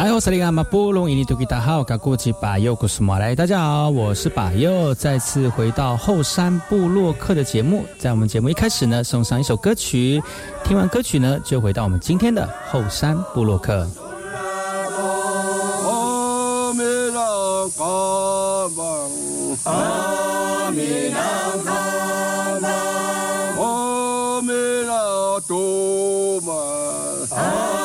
来，我是马布隆伊尼图吉达好，过去把右古斯马来，大家好，我是把右，再次回到后山部落克的节目。在我们节目一开始呢，送上一首歌曲，听完歌曲呢，就回到我们今天的后山部落克。阿弥陀佛。是那个干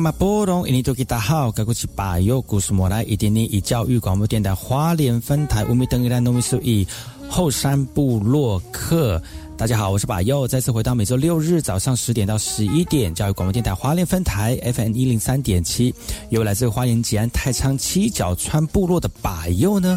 嘛？波隆，印尼多吉大号，该过去把右故事莫来，一点点以教育广播电台花莲分台乌米登伊兰农民数以后山部落客。大家好，我是把右，再次回到每周六日早上十点到十一点，教育广播电台花莲分台 FM 一零三点七，由来自花莲吉安太仓七角川部落的把右呢。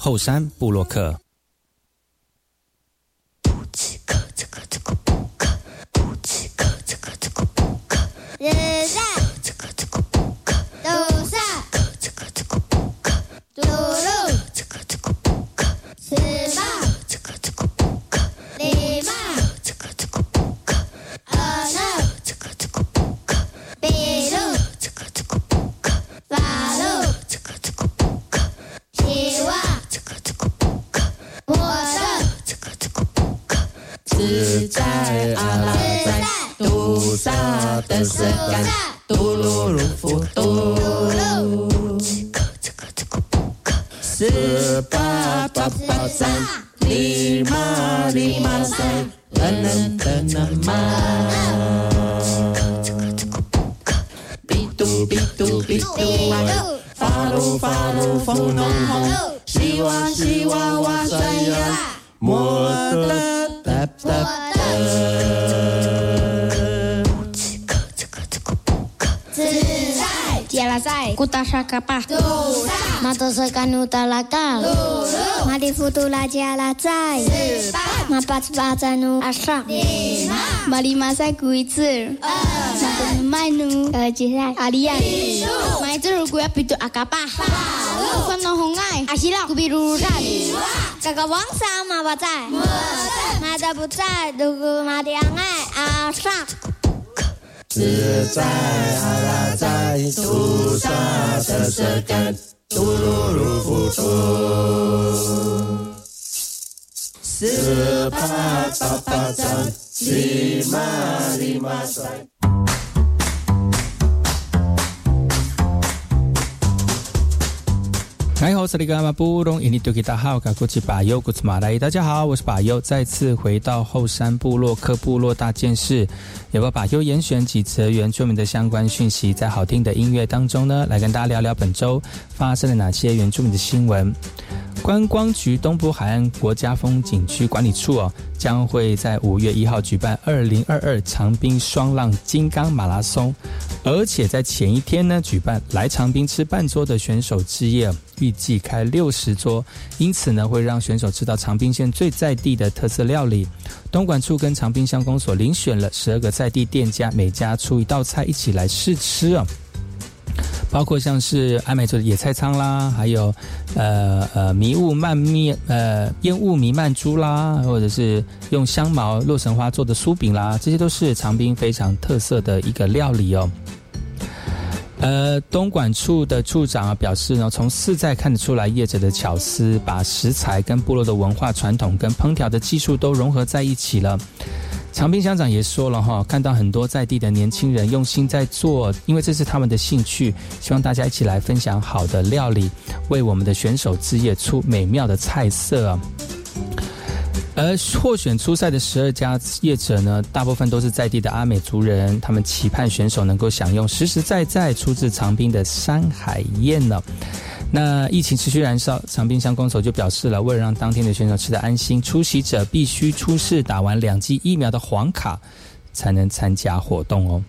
后山布洛克。Matosokan Utalakal, Madifutula Jalasai, Mapatsbatanu Asha, Malimasa Kuitsur, Manu Jisai, Arian, Maitur Gua Pitu Akapa, Kono Hongai, Asila Kubiruran, Kakawang sama Batai, Mata Putai, Dugu Madiangai, Asha. 自在阿拉在，杜萨的色干， 嘟噜噜呼嘟。十八八八三，里玛里玛你好，这里是马布隆。印尼多吉达好，卡古吉巴尤古兹马来，大家好，我是巴优，再次回到后山部落克部落大件事，也把巴尤严选几则原住民的相关讯息，在好听的音乐当中呢，来跟大家聊聊本周发生了哪些原住民的新闻。观光局东部海岸国家风景区管理处哦，将会在五月一号举办二零二二长滨双浪金刚马拉松，而且在前一天呢，举办来长滨吃半桌的选手之夜。预计开六十桌，因此呢，会让选手吃到长滨县最在地的特色料理。东莞处跟长滨乡公所遴选了十二个在地店家，每家出一道菜一起来试吃啊。包括像是爱美做的野菜仓啦，还有呃呃迷雾漫面呃烟雾弥漫猪啦，或者是用香茅洛神花做的酥饼啦，这些都是长滨非常特色的一个料理哦。呃，东莞处的处长啊表示呢，从四寨看得出来业者的巧思，把食材跟部落的文化传统跟烹调的技术都融合在一起了。长滨乡长也说了哈，看到很多在地的年轻人用心在做，因为这是他们的兴趣，希望大家一起来分享好的料理，为我们的选手之夜出美妙的菜色。而获选初赛的十二家业者呢，大部分都是在地的阿美族人，他们期盼选手能够享用实实在在出自长滨的山海宴呢。那疫情持续燃烧，长滨乡公所就表示了，为了让当天的选手吃得安心，出席者必须出示打完两剂疫苗的黄卡，才能参加活动哦。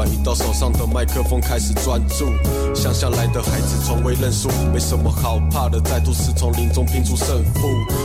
bajitos 上的麦克风开始专注，乡下来的孩子从未认输，没什么好怕的，在都市丛林中拼出胜负。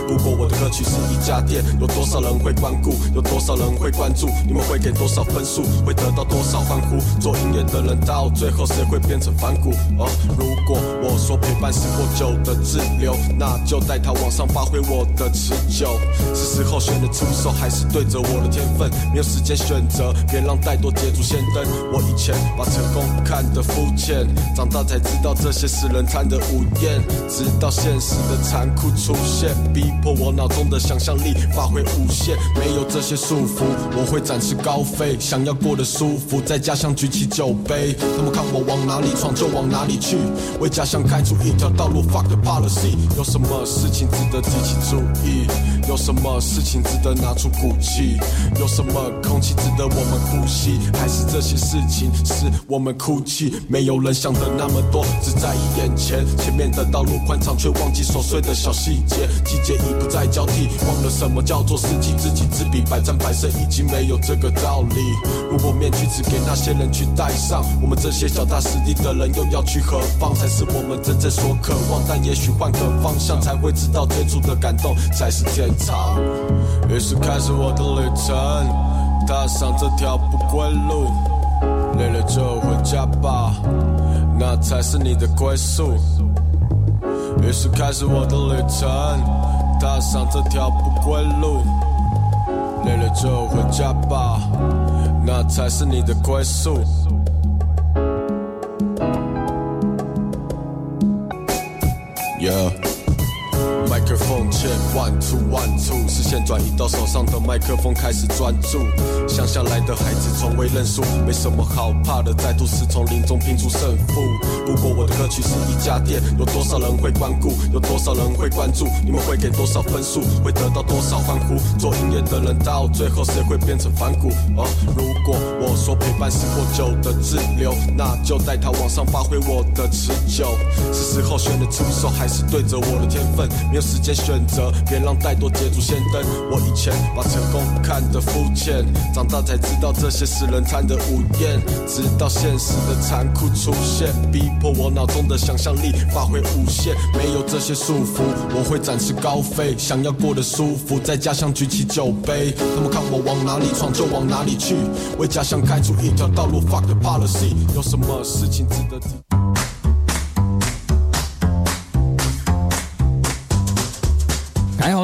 不过我的歌曲是一家店，有多少人会光顾，有多少人会关注，你们会给多少分数，会得到多少欢呼？做音乐的人到最后谁会变成反骨？哦，如果我说陪伴是过久的滞留，那就带他往上发挥我的持久。是时候选择出手，还是对着我的天分？没有时间选择，别让太多捷足先登。我以前把成功看得肤浅，长大才知道这些是人餐的午宴。直到现实的残酷出现，逼迫我脑中的想象力发挥无限。没有这些束缚，我会展翅高飞。想要过得舒服，在家乡举起酒杯。他们看我往哪里闯就往哪里去，为家乡开出一条道路。Fuck the policy，有什么事情值得提起注意？有什么事情值得拿出骨气？有什么空气值得我们呼吸？还是这些事情是我们哭泣？没有人想的那么多，只在意眼前。前面的道路宽敞，却忘记琐碎的小细节。季节已不再交替，忘了什么叫做四季。知己知彼，百战百胜已经没有这个道理。如果面具只给那些人去戴上，我们这些脚踏实地的人又要去何方？才是我们真正所渴望。但也许换个方向，才会知道最初的感动才是天。于是开始我的旅程，踏上这条不归路，累了就回家吧。那才是你的归宿。于是开始我的旅程，踏上这条不归路，累了就回家吧，那才是你的归宿。Yeah。麦克风 check one two one two，视线转移到手上的麦克风，开始专注。乡下来的孩子从未认输，没什么好怕的，再度是从林中拼出胜负。不过我的歌曲是一家店，有多少人会光顾？有多少人会关注？你们会给多少分数？会得到多少欢呼？做音乐的人到最后谁会变成反骨？哦，如果我说陪伴是过久的滞留，那就带他往上发挥我的持久。是时候选得出手，还是对着我的天分？没有。时间选择，别让太多捷足先登。我以前把成功看得肤浅，长大才知道这些是人餐的午宴。直到现实的残酷出现，逼迫我脑中的想象力发挥无限。没有这些束缚，我会展翅高飞。想要过得舒服，在家乡举起酒杯。他们看我往哪里闯就往哪里去，为家乡开出一条道路。Fuck the policy，有什么事情值得？大家好，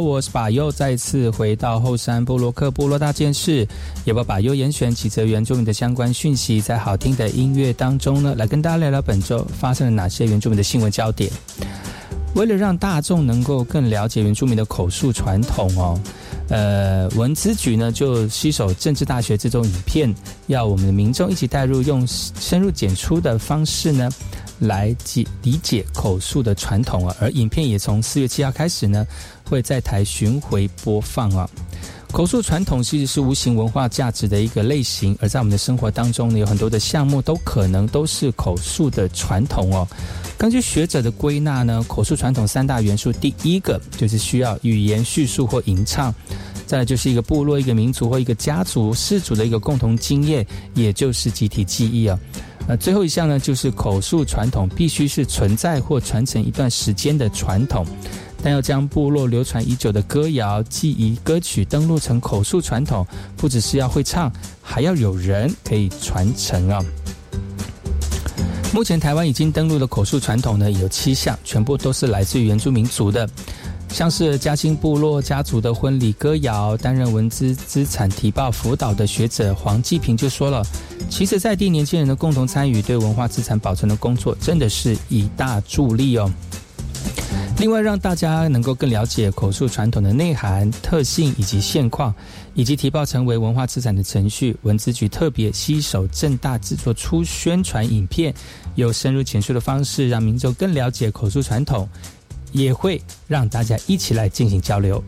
我是巴佑，再次回到后山部落克部落大件事，也把巴佑严选几则原住民的相关讯息，在好听的音乐当中呢，来跟大家聊聊本周发生了哪些原住民的新闻焦点。为了让大众能够更了解原住民的口述传统哦，呃，文资局呢就携手政治大学这种影片，要我们的民众一起带入，用深入简出的方式呢。来解理解口述的传统啊，而影片也从四月七号开始呢，会在台巡回播放啊。口述传统其实是无形文化价值的一个类型，而在我们的生活当中呢，有很多的项目都可能都是口述的传统哦。根据学者的归纳呢，口述传统三大元素，第一个就是需要语言叙述或吟唱，再来就是一个部落、一个民族或一个家族氏族的一个共同经验，也就是集体记忆啊。那最后一项呢，就是口述传统必须是存在或传承一段时间的传统，但要将部落流传已久的歌谣、记忆歌曲登录成口述传统，不只是要会唱，还要有人可以传承啊。目前台湾已经登录的口述传统呢，有七项，全部都是来自于原住民族的。像是嘉兴部落家族的婚礼歌谣，担任文资资产提报辅导的学者黄继平就说了：“其实在地年轻人的共同参与，对文化资产保存的工作，真的是一大助力哦。”另外，让大家能够更了解口述传统的内涵、特性以及现况，以及提报成为文化资产的程序，文资局特别携手正大制作出宣传影片，用深入浅出的方式，让民众更了解口述传统。也会让大家一起来进行交流。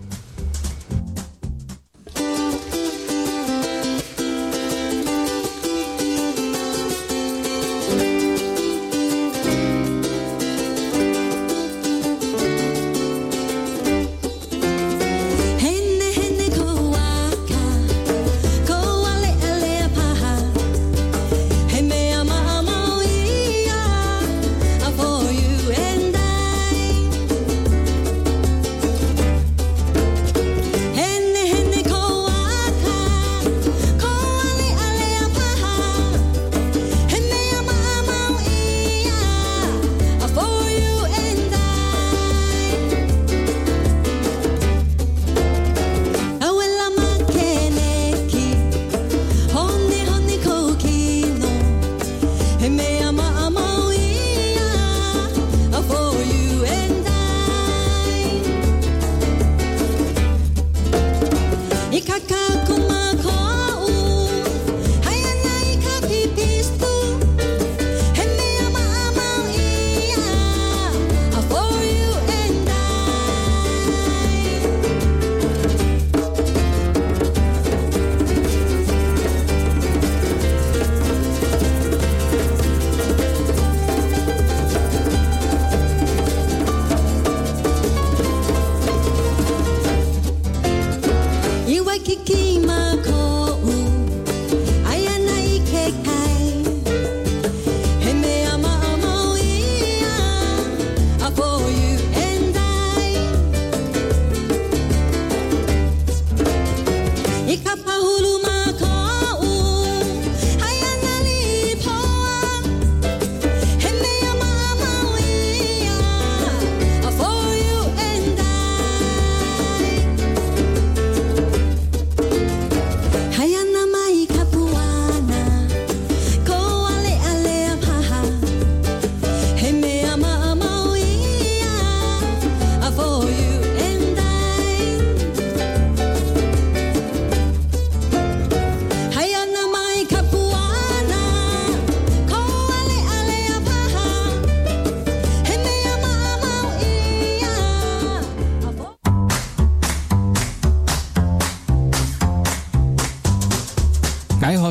my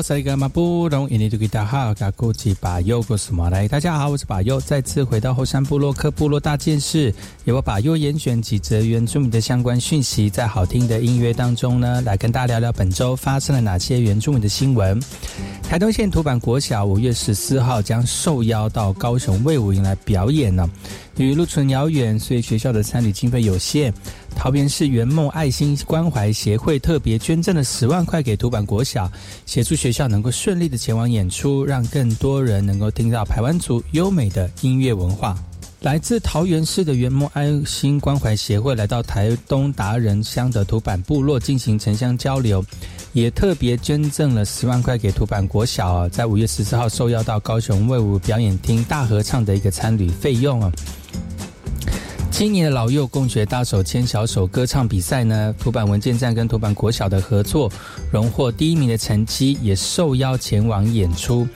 萨利格马布隆印尼多吉达哈嘎古吉巴尤古斯马来，大家好，我是巴尤，再次回到后山部落克部落大件事，由我巴尤严选几则原住民的相关讯息，在好听的音乐当中呢，来跟大家聊聊本周发生了哪些原住民的新闻。台东县土版国小五月十四号将受邀到高雄卫武营来表演呢，由于路程遥远，所以学校的参与经费有限。桃园市圆梦爱心关怀协会特别捐赠了十万块给土板国小，协助学校能够顺利的前往演出，让更多人能够听到台湾族优美的音乐文化。来自桃园市的圆梦爱心关怀协会来到台东达人乡的土板部落进行城乡交流，也特别捐赠了十万块给土板国小啊，在五月十四号受邀到高雄卫武表演厅大合唱的一个参旅费用啊。今年的老幼共学大手牵小手歌唱比赛呢，土版文件站跟土版国小的合作，荣获第一名的成绩，也受邀前往演出。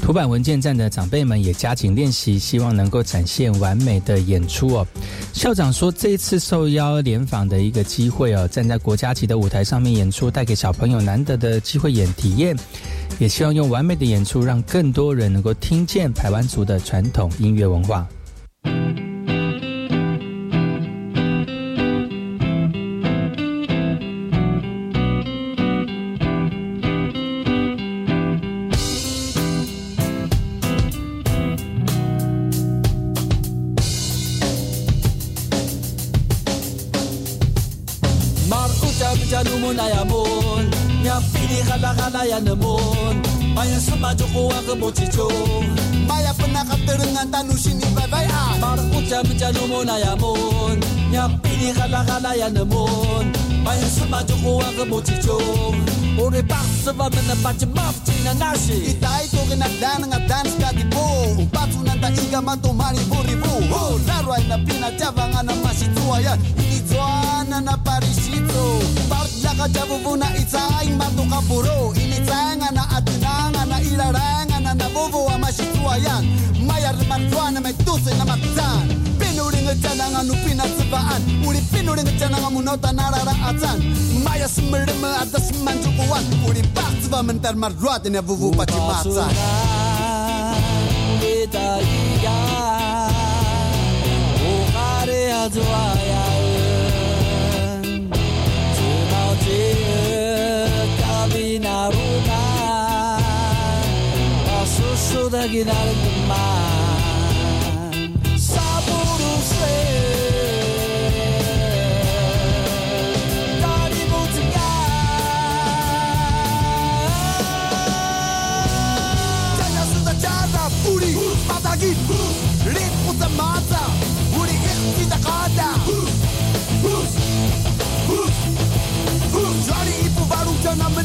土版文件站的长辈们也加紧练习，希望能够展现完美的演出哦。校长说，这一次受邀联访的一个机会哦，站在国家级的舞台上面演出，带给小朋友难得的机会演体验，也希望用完美的演出，让更多人能够听见台湾族的传统音乐文化。 나라야는 바이러스 마저 오아가 못지죠 우리 박스와 맨날 빠진 맙지나 날씨 이 따위 속에 나 나는 가 단스가 디보 빠투난 다 이가만 또 많이 부리고 나로아이나 피나 자방하나 맛이 좋아야 이니 좋아하나 나 파리시도 바우다가 자부부나 이사인 만도 가부로 이니 사양하나 아트낭하나 이라랑하나 나 보보와 맛이 좋아야 마야르만 좋아하나 맥두세 나 막잔 pinuri ngejana nga nupi na tsebaan Uri pinuri ngejana nga munota narara atan. Maya semerima ada semanju uan Uri bak tseba mentar marruat ini vuvu pati matan Uta iya. Ukare azwa ya Kabinaruna Asusu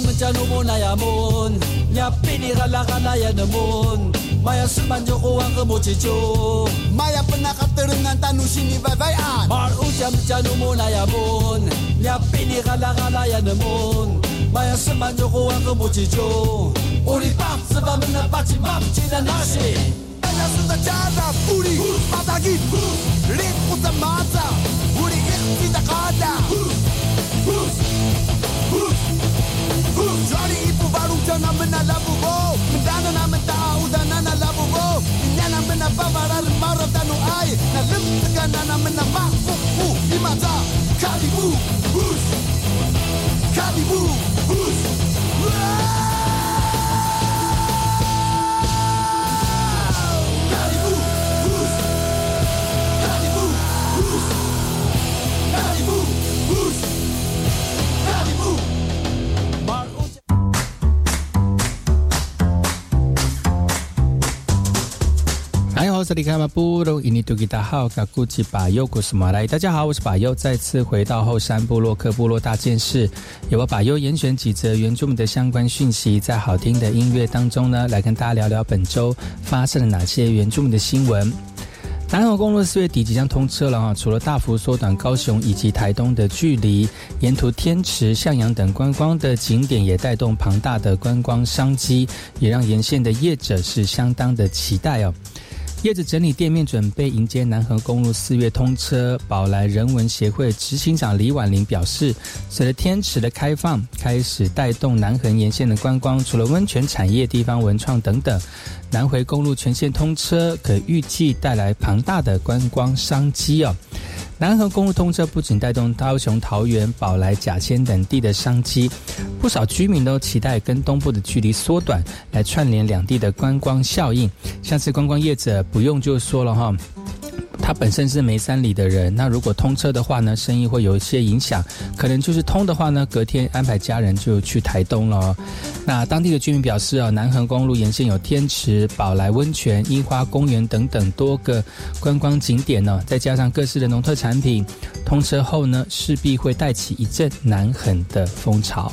mchana umona ya mon. Nyapiniralakana ya nemon maya semanjokoang kemoceco maya penakaterungan tanusini vevayaan mar uca mchana umona ya mon. Nyapiniralakana ya nemon maya semanjokoang kemoceco uripap sebab menepati map cina nasi Ella sunda cara puri patagi Rit utamata Uri ikhti takada Bruce Minyanan binalabugo udana na mintauda na nalabugo Minyanan binababara Mara tanu ay Nalim tigana na minamahfuhu Imata 哎，我是李开马布隆，印尼多吉达好，噶古吉巴尤古斯马来。大家好，我是巴尤，再次回到后山部落克部落大件事，由我巴尤严选几则原住民的相关讯息，在好听的音乐当中呢，来跟大家聊聊本周发生了哪些原住民的新闻。南横公路四月底即将通车了啊！除了大幅缩短高雄以及台东的距离，沿途天池、向阳等观光的景点也带动庞大的观光商机，也让沿线的业者是相当的期待哦。叶子整理店面，准备迎接南横公路四月通车。宝来人文协会执行长李婉玲表示，随着天池的开放，开始带动南横沿线的观光，除了温泉产业、地方文创等等。南回公路全线通车，可预计带来庞大的观光商机哦。南河公路通车不仅带动高雄、桃园、宝来、甲仙等地的商机，不少居民都期待跟东部的距离缩短，来串联两地的观光效应。像是观光业者不用就说了哈。他本身是梅山里的人，那如果通车的话呢，生意会有一些影响。可能就是通的话呢，隔天安排家人就去台东了。那当地的居民表示啊，南横公路沿线有天池、宝来温泉、樱花公园等等多个观光景点呢，再加上各式的农特产品，通车后呢，势必会带起一阵南横的风潮。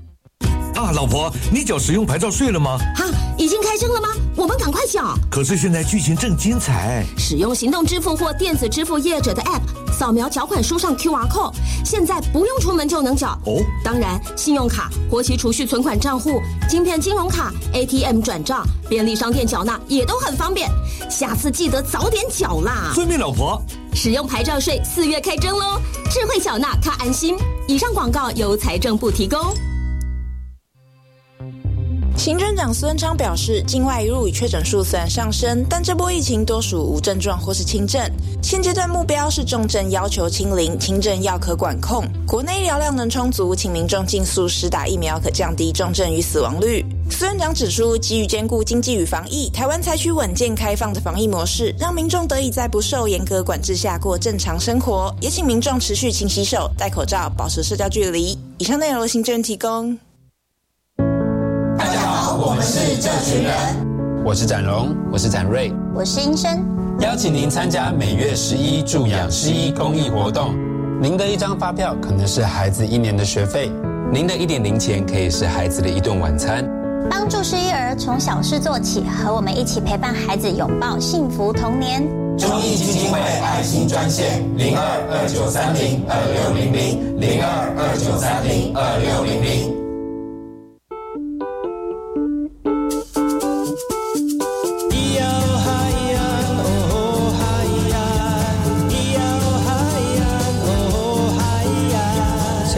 啊，老婆，你缴使用牌照税了吗？哈，已经开征了吗？我们赶快缴。可是现在剧情正精彩。使用行动支付或电子支付业者的 App，扫描缴款书上 QR code，现在不用出门就能缴。哦，当然，信用卡、活期储蓄存款账户、晶片金融卡、ATM 转账、便利商店缴纳也都很方便。下次记得早点缴啦。遵命，老婆。使用牌照税四月开征喽，智慧缴纳看安心。以上广告由财政部提供。行政长孙昌表示，境外入与确诊数虽然上升，但这波疫情多属无症状或是轻症。现阶段目标是重症要求清零，轻症要可管控。国内医疗量能充足，请民众尽速施打疫苗，可降低重症与死亡率。苏院长指出，基于兼顾经济与防疫，台湾采取稳健开放的防疫模式，让民众得以在不受严格管制下过正常生活。也请民众持续勤洗手、戴口罩、保持社交距离。以上内容由行政提供。我们是这群人，我是展荣，我是展瑞，我是英生，邀请您参加每月十一助养十一公益活动。您的一张发票可能是孩子一年的学费，您的一点零钱可以是孩子的一顿晚餐。帮助失依儿从小事做起，和我们一起陪伴孩子拥抱幸福童年。中义基金会爱心专线零二二九三零二六零零零二二九三零二六零零。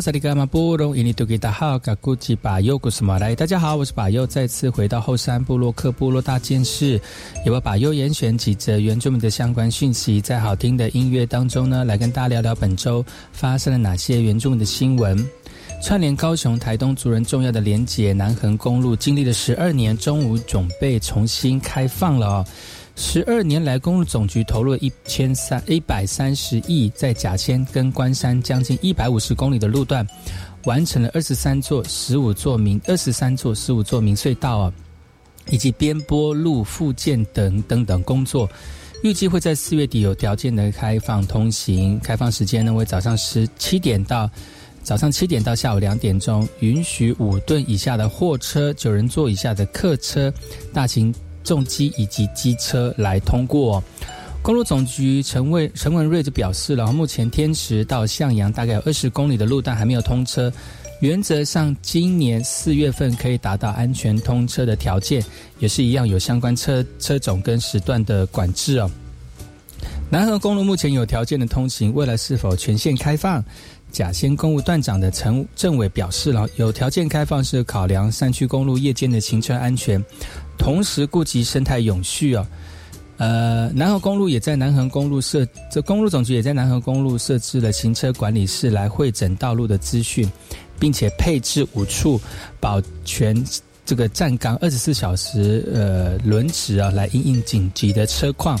萨利格马布隆伊尼图吉达好，嘎古吉巴尤古斯马来，大家好，我是巴尤，再次回到后山部落克部落大件事，也把巴尤严选几则原住民的相关讯息，在好听的音乐当中呢，来跟大家聊聊本周发生了哪些原住民的新闻。串联高雄、台东族人重要的连结南横公路，经历了十二年，终于准备重新开放了哦。十二年来，公路总局投入一千三一百三十亿，在甲仙跟关山将近一百五十公里的路段，完成了二十三座、十五座明二十三座、十五座明隧道啊，以及边坡路复建等等等工作，预计会在四月底有条件的开放通行。开放时间呢为早上十七点到早上七点到下午两点钟，允许五吨以下的货车、九人座以下的客车、大型。重机以及机车来通过。公路总局陈文陈文瑞就表示了，目前天池到向阳大概有二十公里的路段还没有通车，原则上今年四月份可以达到安全通车的条件，也是一样有相关车车种跟时段的管制哦。南河公路目前有条件的通行，未来是否全线开放？甲仙公路段长的陈政委表示了，有条件开放是考量山区公路夜间的行车安全，同时顾及生态永续啊。呃，南河公路也在南横公路设，这公路总局也在南河公路设置了行车管理室来会诊道路的资讯，并且配置五处保全这个站岗二十四小时呃轮值啊，来应应紧急的车况。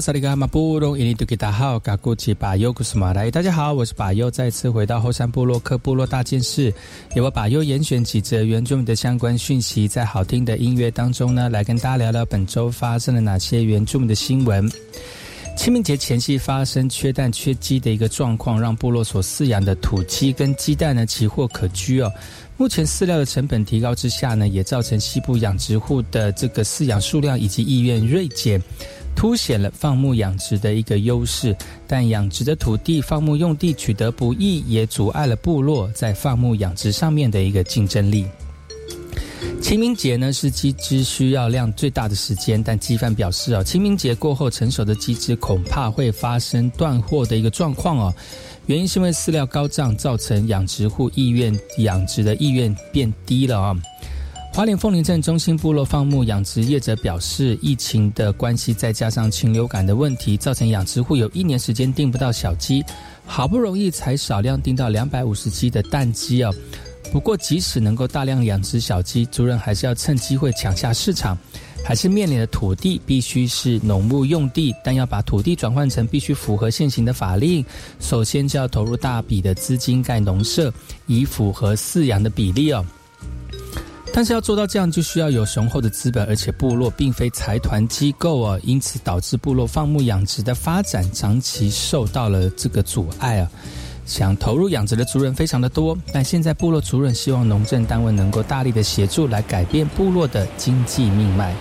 萨利嘎马布隆伊尼杜吉达好，嘎古吉巴尤古斯马来，大家好，我是巴尤，再次回到后山部落克部落大件事，由我巴尤严选几则原住民的相关讯息，在好听的音乐当中呢，来跟大家聊聊本周发生了哪些原住民的新闻。清明节前夕发生缺蛋缺鸡的一个状况，让部落所饲养的土鸡跟鸡蛋呢奇货可居哦。目前饲料的成本提高之下呢，也造成西部养殖户的这个饲养数量以及意愿锐减。凸显了放牧养殖的一个优势，但养殖的土地放牧用地取得不易，也阻碍了部落在放牧养殖上面的一个竞争力。清明节呢是鸡只需要量最大的时间，但鸡贩表示哦，清明节过后成熟的鸡只恐怕会发生断货的一个状况哦，原因是因为饲料高涨，造成养殖户意愿养殖的意愿变低了啊。花莲凤林镇中心部落放牧养殖业者表示，疫情的关系，再加上禽流感的问题，造成养殖户有一年时间订不到小鸡，好不容易才少量订到两百五十鸡的蛋鸡哦。不过，即使能够大量养殖小鸡，族人还是要趁机会抢下市场，还是面临的土地必须是农牧用地，但要把土地转换成必须符合现行的法令，首先就要投入大笔的资金盖农舍，以符合饲养的比例哦。但是要做到这样，就需要有雄厚的资本，而且部落并非财团机构啊，因此导致部落放牧养殖的发展长期受到了这个阻碍啊。想投入养殖的族人非常的多，但现在部落族人希望农政单位能够大力的协助，来改变部落的经济命脉。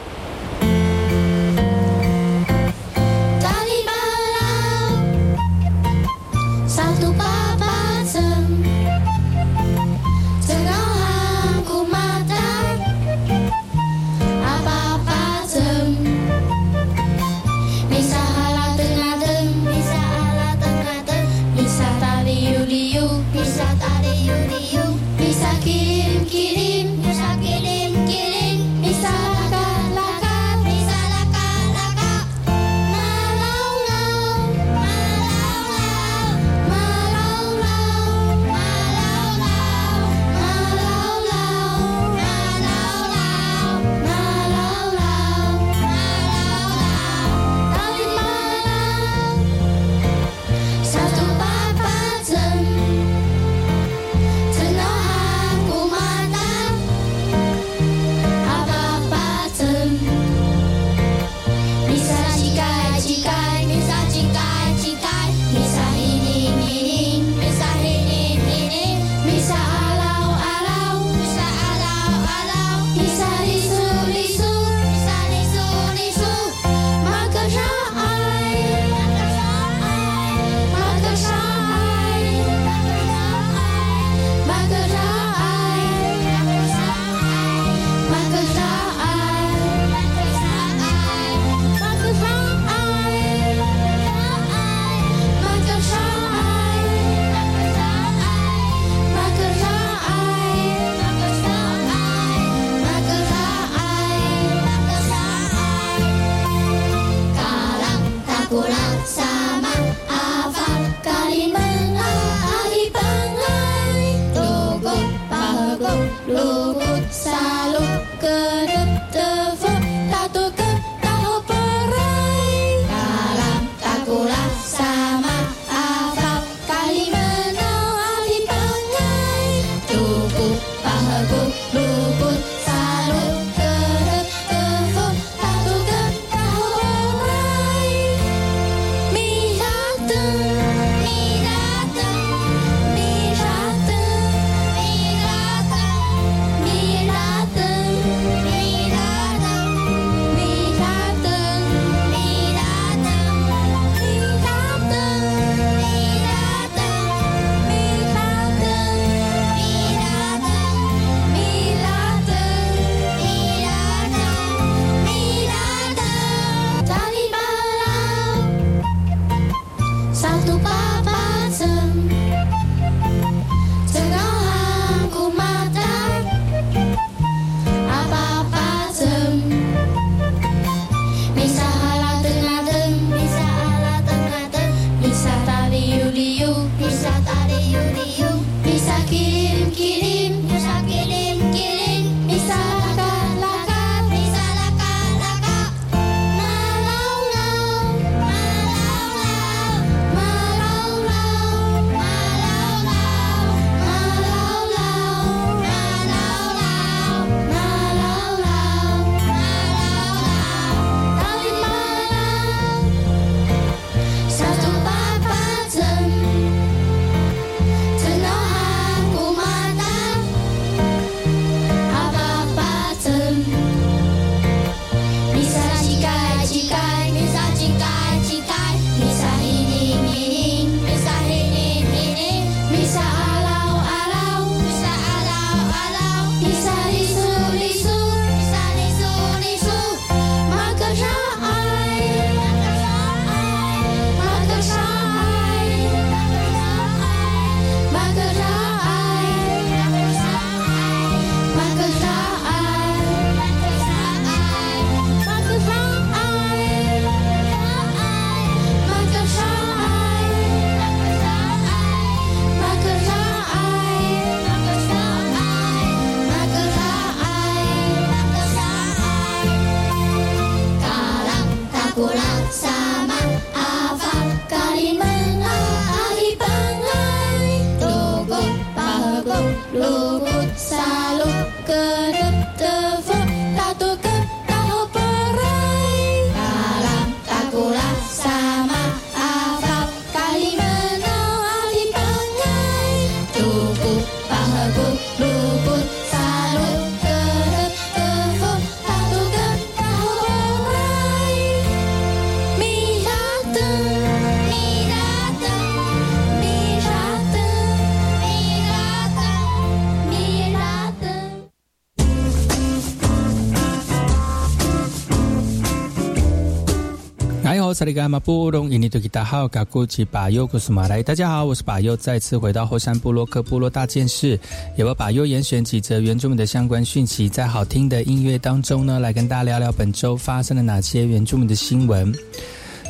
萨利嘎马布隆伊尼多吉达好，嘎古吉巴尤古斯马来，大家好，我是巴尤，再次回到后山部落克部落大件事，也为巴尤严选几则原住民的相关讯息，在好听的音乐当中呢，来跟大家聊聊本周发生了哪些原住民的新闻。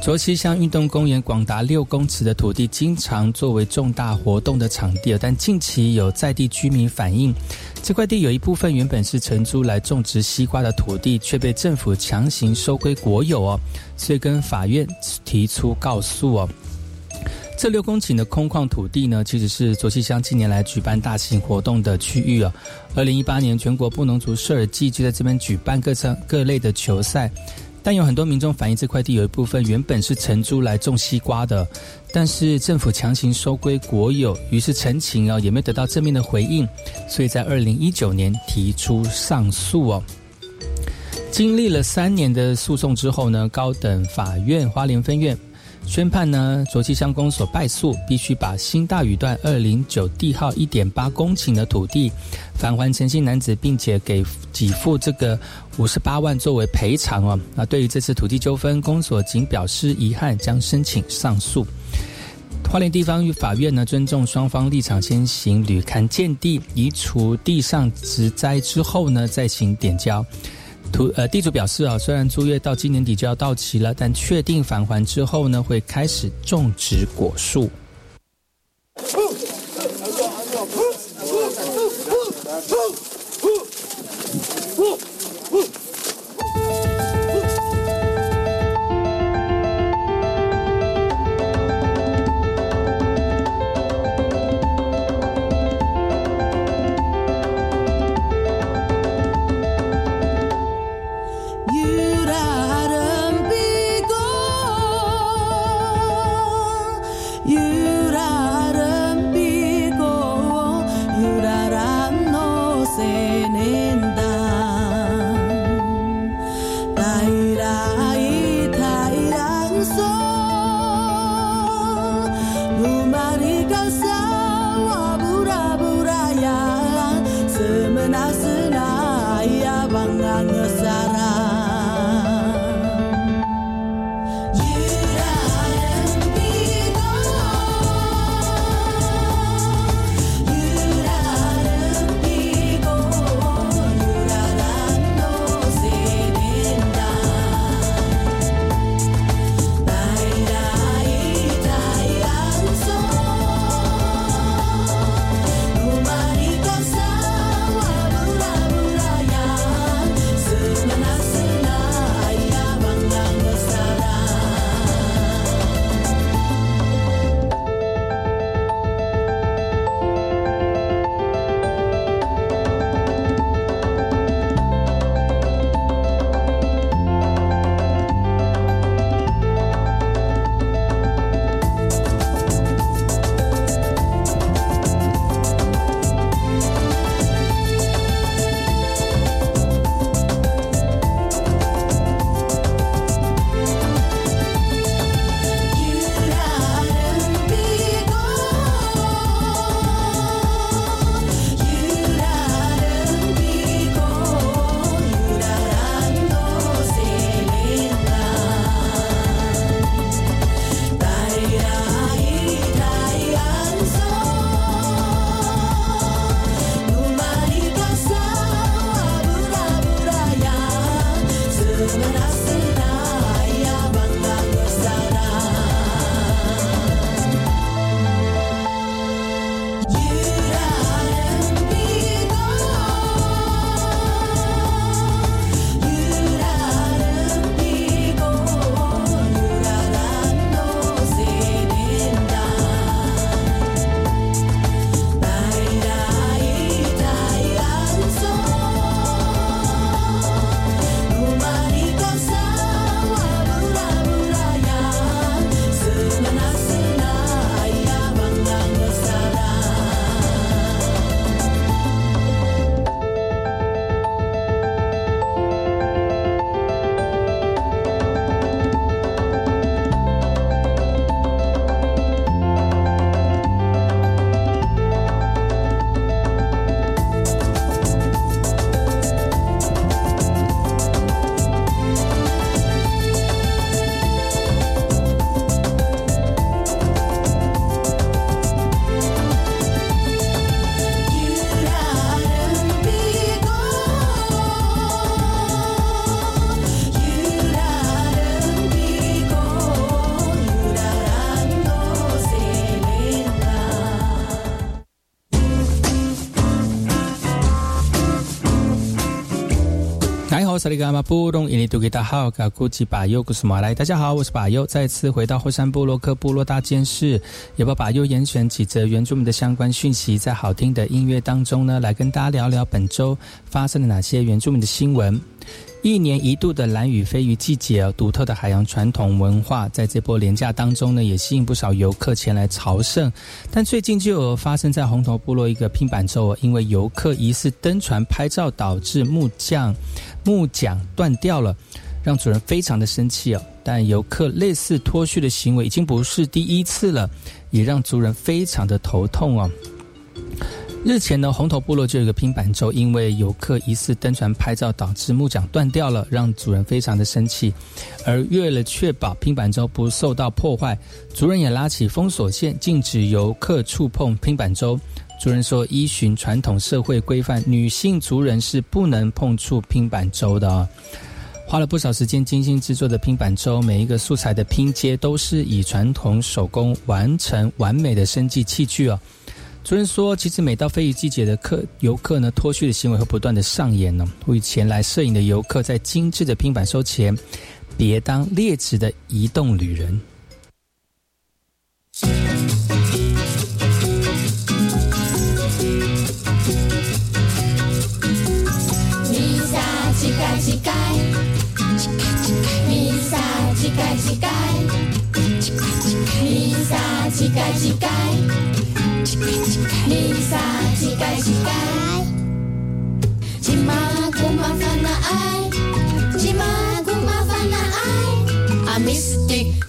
卓溪乡运动公园广达六公尺的土地，经常作为重大活动的场地，但近期有在地居民反映。这块地有一部分原本是承租来种植西瓜的土地，却被政府强行收归国有哦，所以跟法院提出告诉哦。这六公顷的空旷土地呢，其实是卓溪乡近年来举办大型活动的区域哦。二零一八年全国布农族社尔季就在这边举办各项各类的球赛。但有很多民众反映，这块地有一部分原本是承租来种西瓜的，但是政府强行收归国有，于是陈情啊也没得到正面的回应，所以在二零一九年提出上诉哦。经历了三年的诉讼之后呢，高等法院花莲分院。宣判呢，卓溪乡公所败诉，必须把新大宇段二零九地号一点八公顷的土地返还诚信男子，并且给给付这个五十八万作为赔偿哦。那对于这次土地纠纷，公所仅表示遗憾，将申请上诉。花莲地方与法院呢，尊重双方立场，先行履勘建地，移除地上植栽之后呢，再行点交。土呃地主表示啊，虽然租约到今年底就要到期了，但确定返还之后呢，会开始种植果树。萨利嘎马布隆伊尼杜吉达好，嘎古吉巴尤古斯马来。大家好，我是巴尤，再次回到后山部落克部落大件事，也把巴尤严选几则原住民的相关讯息，在好听的音乐当中呢，来跟大家聊聊本周发生了哪些原住民的新闻。一年一度的蓝雨飞鱼季节，独特的海洋传统文化，在这波廉价当中呢，也吸引不少游客前来朝圣。但最近就有发生在红头部落一个拼板洲，因为游客疑似登船拍照，导致木匠木桨断掉了，让主人非常的生气哦。但游客类似脱序的行为已经不是第一次了，也让族人非常的头痛哦。日前呢，红头部落就有一个拼板舟，因为游客疑似登船拍照，导致木桨断掉了，让主人非常的生气。而为了确保拼板舟不受到破坏，族人也拉起封锁线，禁止游客触碰拼板舟。族人说，依循传统社会规范，女性族人是不能碰触拼板舟的啊。花了不少时间精心制作的拼板舟，每一个素材的拼接都是以传统手工完成完美的生计器具哦。主任说，其实每到非遗季节的客游客呢，脱序的行为会不断的上演呢。为前来摄影的游客，在精致的拼板收前，别当劣质的移动旅人。чикай, Лиса, чикай, чикай, Лиса, чикай, чикай. Чима, кума, фана, ай, Чима, кума, фана, ай, а мистик.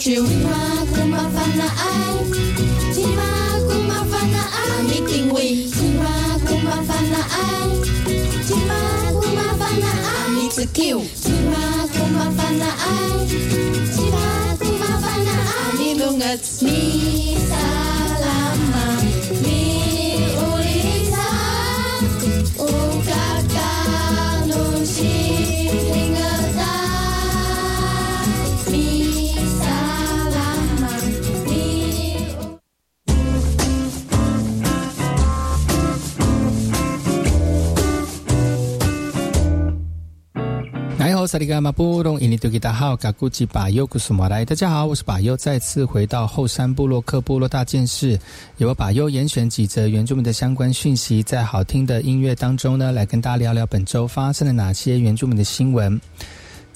Amiti aciu Cimaku mafana ai Cimaku mafana ai Amiti ngui Cimaku mafana ai Cimaku mafana ai Amiti kiu Cimaku mafana 萨利嘎马布隆，伊尼多吉达好，嘎古吉巴尤古苏马来，大家好，我是巴尤，再次回到后山部落克部落大件事，由我巴尤严选几则原住民的相关讯息，在好听的音乐当中呢，来跟大家聊聊本周发生了哪些原住民的新闻。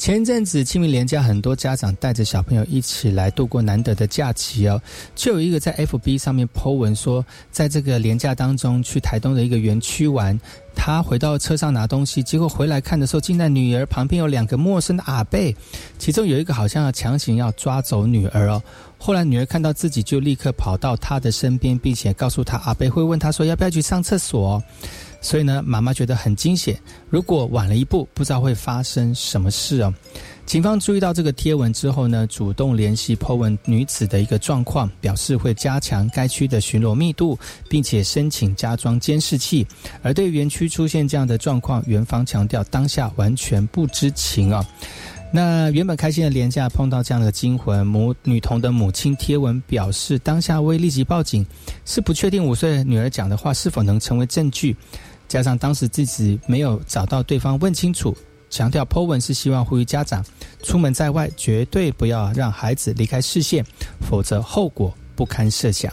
前一阵子清明连假，很多家长带着小朋友一起来度过难得的假期哦。就有一个在 FB 上面 po 文说，在这个连假当中去台东的一个园区玩，他回到车上拿东西，结果回来看的时候，竟然女儿旁边有两个陌生的阿贝，其中有一个好像要强行要抓走女儿哦。后来女儿看到自己，就立刻跑到他的身边，并且告诉他阿贝会问他说要不要去上厕所、哦。所以呢，妈妈觉得很惊险。如果晚了一步，不知道会发生什么事哦。警方注意到这个贴文之后呢，主动联系 Po 文女子的一个状况，表示会加强该区的巡逻密度，并且申请加装监视器。而对园区出现这样的状况，园方强调当下完全不知情啊、那原本开心的廉价碰到这样的惊魂，母女童的母亲贴文表示，当下未立即报警，是不确定五岁女儿讲的话是否能成为证据。加上当时自己没有找到对方问清楚，强调 Po 文是希望呼吁家长出门在外绝对不要让孩子离开视线，否则后果不堪设想。